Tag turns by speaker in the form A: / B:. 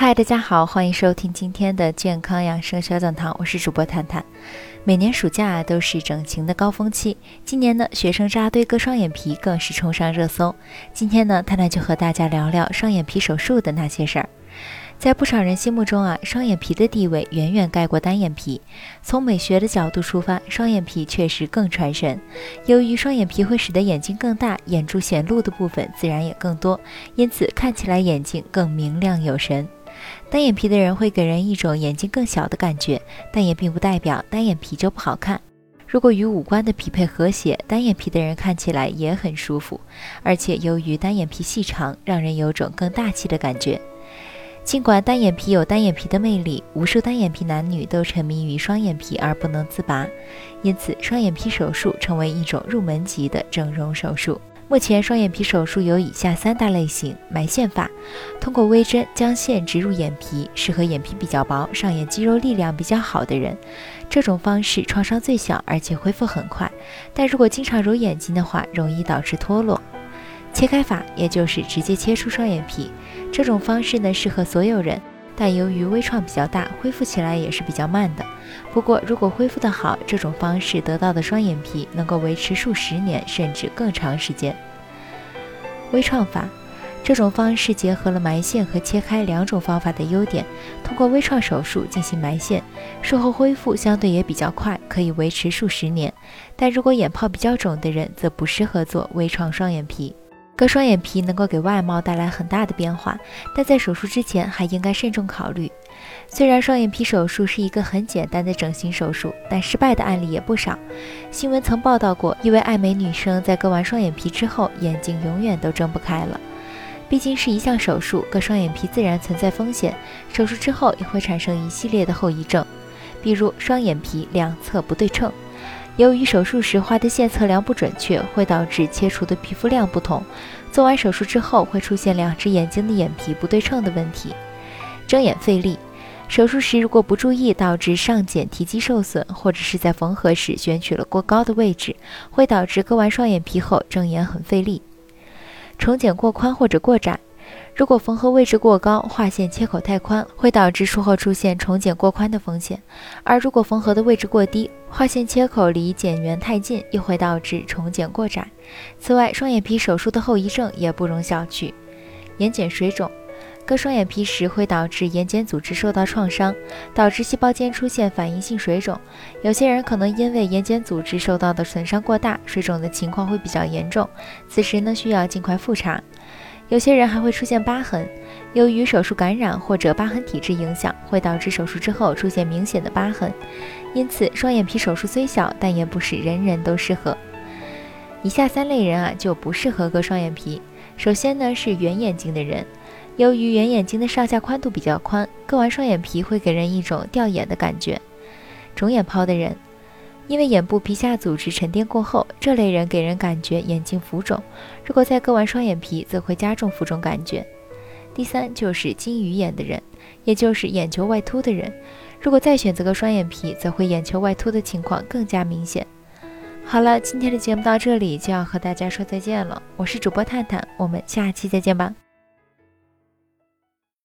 A: 嗨，大家好，欢迎收听今天的健康养生小讲堂，我是主播探探。每年暑假都是整形的高峰期，今年呢，学生扎堆割双眼皮更是冲上热搜。今天呢，探探就和大家聊聊双眼皮手术的那些事儿。在不少人心目中啊，双眼皮的地位远远盖过单眼皮。从美学的角度出发，双眼皮确实更传神。由于双眼皮会使得眼睛更大，眼珠显露的部分自然也更多，因此看起来眼睛更明亮有神。单眼皮的人会给人一种眼睛更小的感觉，但也并不代表单眼皮就不好看。如果与五官的匹配和谐，单眼皮的人看起来也很舒服。而且由于单眼皮细长，让人有种更大气的感觉。尽管单眼皮有单眼皮的魅力，无数单眼皮男女都沉迷于双眼皮而不能自拔，因此双眼皮手术成为一种入门级的整容手术。目前双眼皮手术有以下三大类型：埋线法，通过微针将线植入眼皮，适合眼皮比较薄、上眼肌肉力量比较好的人。这种方式创伤最小，而且恢复很快。但如果经常揉眼睛的话，容易导致脱落。切开法，也就是直接切出双眼皮，这种方式呢适合所有人。但由于微创比较大，恢复起来也是比较慢的。不过，如果恢复得好，这种方式得到的双眼皮能够维持数十年甚至更长时间。微创法这种方式结合了埋线和切开两种方法的优点，通过微创手术进行埋线，术后恢复相对也比较快，可以维持数十年。但如果眼泡比较肿的人，则不适合做微创双眼皮。割双眼皮能够给外貌带来很大的变化，但在手术之前还应该慎重考虑。虽然双眼皮手术是一个很简单的整形手术，但失败的案例也不少。新闻曾报道过一位爱美女生在割完双眼皮之后，眼睛永远都睁不开了。毕竟是一项手术，割双眼皮自然存在风险，手术之后也会产生一系列的后遗症，比如双眼皮两侧不对称。由于手术时画的线测量不准确，会导致切除的皮肤量不同。做完手术之后，会出现两只眼睛的眼皮不对称的问题。睁眼费力，手术时如果不注意，导致上睑提肌受损，或者是在缝合时选取了过高的位置，会导致割完双眼皮后睁眼很费力。重睑过宽或者过窄。如果缝合位置过高，划线切口太宽，会导致术后出现重睑过宽的风险；而如果缝合的位置过低，划线切口离睑缘太近，又会导致重睑过窄。此外，双眼皮手术的后遗症也不容小觑。眼睑水肿，割双眼皮时会导致眼睑组织受到创伤，导致细胞间出现反应性水肿。有些人可能因为眼睑组织受到的损伤过大，水肿的情况会比较严重，此时呢需要尽快复查。有些人还会出现疤痕，由于手术感染或者疤痕体质影响，会导致手术之后出现明显的疤痕。因此，双眼皮手术虽小，但也不是人人都适合。以下三类人啊就不适合割双眼皮。首先呢是圆眼睛的人，由于圆眼睛的上下宽度比较宽，割完双眼皮会给人一种掉眼的感觉。肿眼泡的人。因为眼部皮下组织沉淀过厚，这类人给人感觉眼睛浮肿。如果再割完双眼皮，则会加重浮肿感觉。第三就是金鱼眼的人，也就是眼球外凸的人，如果再选择个双眼皮，则会眼球外凸的情况更加明显。好了，今天的节目到这里就要和大家说再见了，我是主播探探，我们下期再见吧。